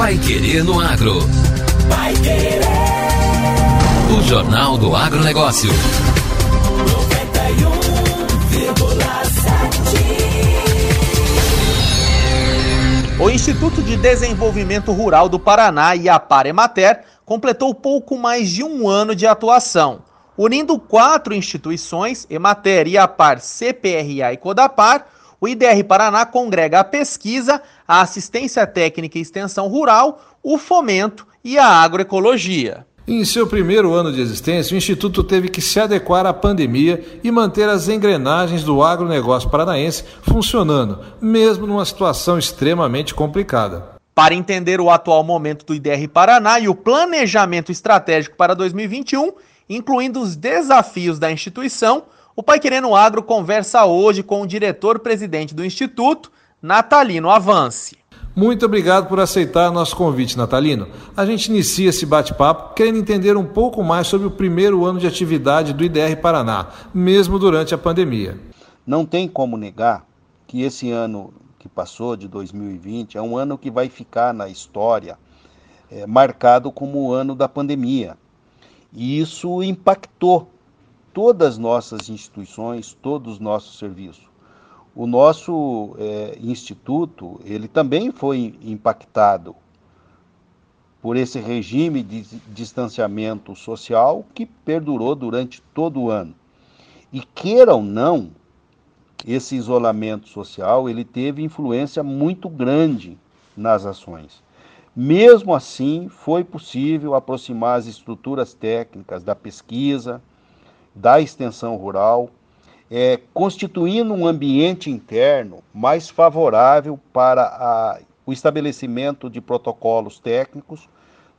Pai Querer no Agro. Pai Querer. O Jornal do Agronegócio. 91,7. O Instituto de Desenvolvimento Rural do Paraná e a Paremater completou pouco mais de um ano de atuação. Unindo quatro instituições, Emater, IAPAR, CPRA e Codapar, o IDR Paraná congrega a pesquisa, a assistência técnica e extensão rural, o fomento e a agroecologia. Em seu primeiro ano de existência, o Instituto teve que se adequar à pandemia e manter as engrenagens do agronegócio paranaense funcionando, mesmo numa situação extremamente complicada. Para entender o atual momento do IDR Paraná e o planejamento estratégico para 2021, incluindo os desafios da instituição, o Pai Querendo Agro conversa hoje com o diretor-presidente do Instituto, Natalino Avance. Muito obrigado por aceitar nosso convite, Natalino. A gente inicia esse bate-papo querendo entender um pouco mais sobre o primeiro ano de atividade do IDR Paraná, mesmo durante a pandemia. Não tem como negar que esse ano que passou, de 2020, é um ano que vai ficar na história é, marcado como o ano da pandemia. E isso impactou todas as nossas instituições, todos os nossos serviços. O nosso é, instituto, ele também foi impactado por esse regime de distanciamento social que perdurou durante todo o ano. E queira ou não, esse isolamento social, ele teve influência muito grande nas ações. Mesmo assim, foi possível aproximar as estruturas técnicas da pesquisa, da extensão rural, é, constituindo um ambiente interno mais favorável para a, o estabelecimento de protocolos técnicos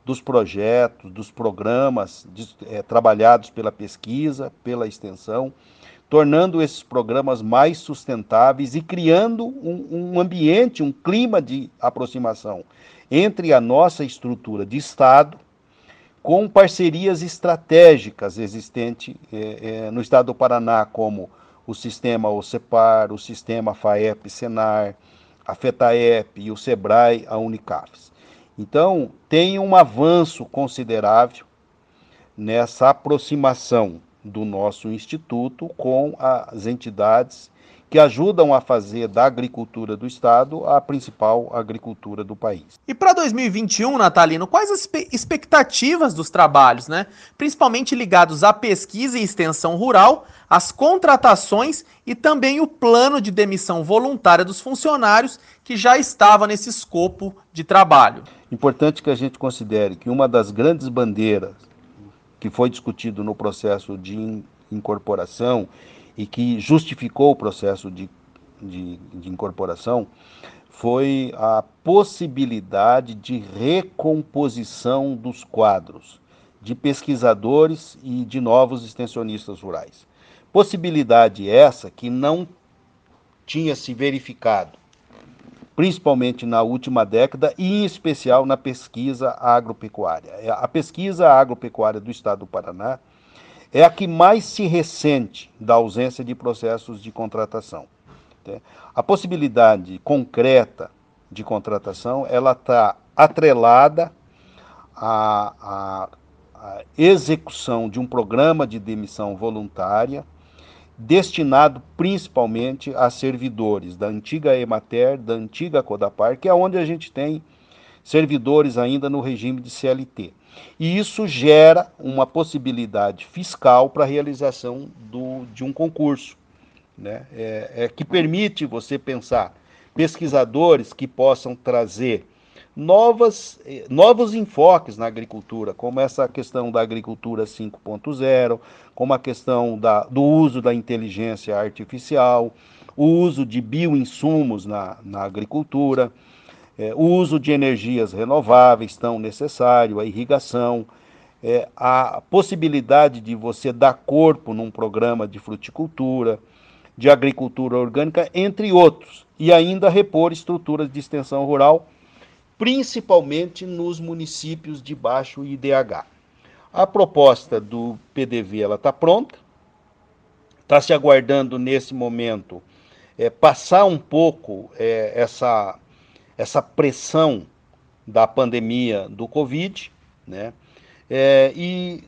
dos projetos, dos programas de, é, trabalhados pela pesquisa, pela extensão, tornando esses programas mais sustentáveis e criando um, um ambiente, um clima de aproximação entre a nossa estrutura de Estado com parcerias estratégicas existentes é, é, no estado do Paraná, como o sistema OCEPAR, o sistema FAEP-SENAR, a FETAEP e o SEBRAE, a Unicafes. Então, tem um avanço considerável nessa aproximação do nosso instituto com as entidades que ajudam a fazer da agricultura do Estado a principal agricultura do país. E para 2021, Natalino, quais as expectativas dos trabalhos, né? principalmente ligados à pesquisa e extensão rural, às contratações e também o plano de demissão voluntária dos funcionários que já estava nesse escopo de trabalho? Importante que a gente considere que uma das grandes bandeiras que foi discutido no processo de incorporação e que justificou o processo de, de, de incorporação foi a possibilidade de recomposição dos quadros de pesquisadores e de novos extensionistas rurais. Possibilidade essa que não tinha se verificado, principalmente na última década e em especial na pesquisa agropecuária. A pesquisa agropecuária do estado do Paraná é a que mais se ressente da ausência de processos de contratação. Né? A possibilidade concreta de contratação ela está atrelada à, à, à execução de um programa de demissão voluntária destinado principalmente a servidores da antiga Emater, da antiga Codapar, que é onde a gente tem servidores ainda no regime de CLT. E isso gera uma possibilidade fiscal para a realização do, de um concurso, né? É, é, que permite você pensar pesquisadores que possam trazer novas, eh, novos enfoques na agricultura, como essa questão da agricultura 5.0, como a questão da, do uso da inteligência artificial, o uso de bioinsumos na, na agricultura, é, o uso de energias renováveis tão necessário, a irrigação, é, a possibilidade de você dar corpo num programa de fruticultura, de agricultura orgânica, entre outros, e ainda repor estruturas de extensão rural, principalmente nos municípios de baixo IDH. A proposta do PDV ela está pronta, está se aguardando nesse momento é, passar um pouco é, essa essa pressão da pandemia do Covid, né? É, e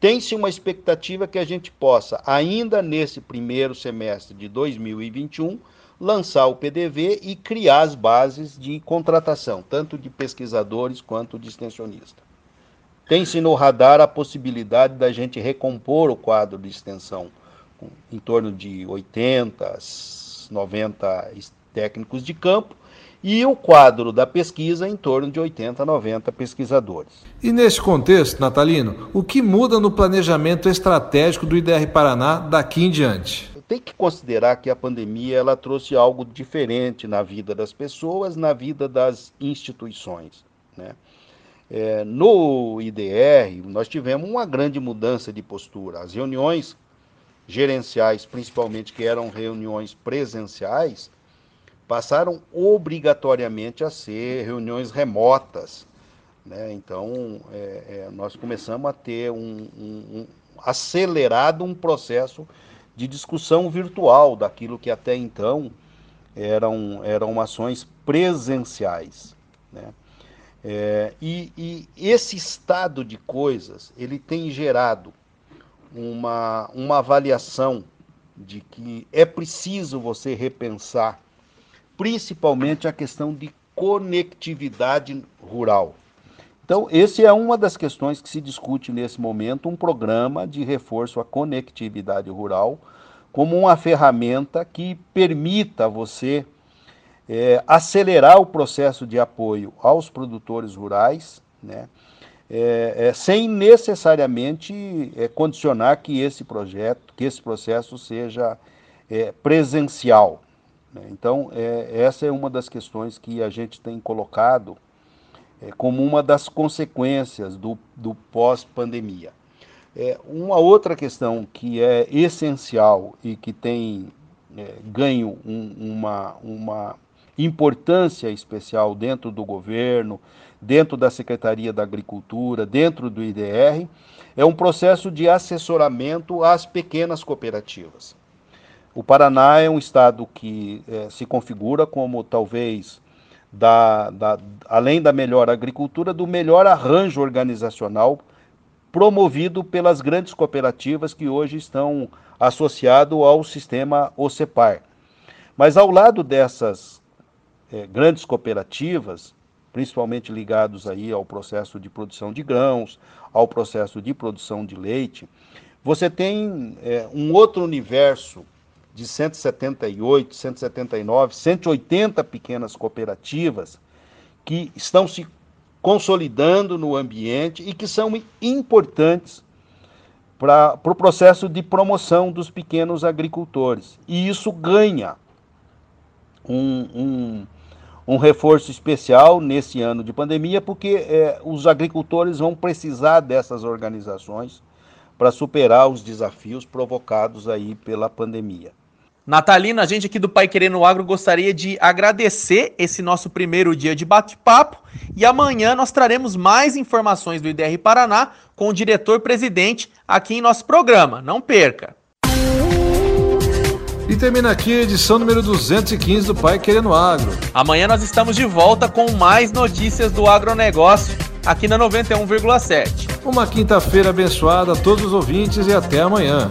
tem-se uma expectativa que a gente possa, ainda nesse primeiro semestre de 2021, lançar o PDV e criar as bases de contratação, tanto de pesquisadores quanto de extensionistas. Tem-se no radar a possibilidade da gente recompor o quadro de extensão, em torno de 80, 90 técnicos de campo, e o quadro da pesquisa em torno de 80, 90 pesquisadores. E neste contexto, Natalino, o que muda no planejamento estratégico do IDR Paraná daqui em diante? Tem que considerar que a pandemia ela trouxe algo diferente na vida das pessoas, na vida das instituições. Né? É, no IDR, nós tivemos uma grande mudança de postura. As reuniões gerenciais, principalmente que eram reuniões presenciais, passaram obrigatoriamente a ser reuniões remotas. Né? Então, é, é, nós começamos a ter um, um, um, acelerado um processo de discussão virtual daquilo que até então eram, eram ações presenciais. Né? É, e, e esse estado de coisas ele tem gerado uma, uma avaliação de que é preciso você repensar principalmente a questão de conectividade rural. Então, esse é uma das questões que se discute nesse momento, um programa de reforço à conectividade rural, como uma ferramenta que permita você é, acelerar o processo de apoio aos produtores rurais, né, é, é, sem necessariamente é, condicionar que esse projeto, que esse processo seja é, presencial. Né? Então, é, essa é uma das questões que a gente tem colocado é, como uma das consequências do, do pós-pandemia. É, uma outra questão que é essencial e que tem é, ganho um, uma, uma importância especial dentro do governo, dentro da Secretaria da Agricultura, dentro do IDR, é um processo de assessoramento às pequenas cooperativas. O Paraná é um estado que é, se configura como talvez, da, da, além da melhor agricultura, do melhor arranjo organizacional promovido pelas grandes cooperativas que hoje estão associadas ao sistema OCEPAR. Mas ao lado dessas é, grandes cooperativas, principalmente ligados aí ao processo de produção de grãos, ao processo de produção de leite, você tem é, um outro universo de 178, 179, 180 pequenas cooperativas que estão se consolidando no ambiente e que são importantes para o pro processo de promoção dos pequenos agricultores. E isso ganha um, um, um reforço especial nesse ano de pandemia, porque é, os agricultores vão precisar dessas organizações para superar os desafios provocados aí pela pandemia. Natalina, a gente aqui do Pai Querendo Agro gostaria de agradecer esse nosso primeiro dia de bate-papo e amanhã nós traremos mais informações do IDR Paraná com o diretor-presidente aqui em nosso programa. Não perca! E termina aqui a edição número 215 do Pai Querendo Agro. Amanhã nós estamos de volta com mais notícias do agronegócio aqui na 91,7. Uma quinta-feira abençoada a todos os ouvintes e até amanhã.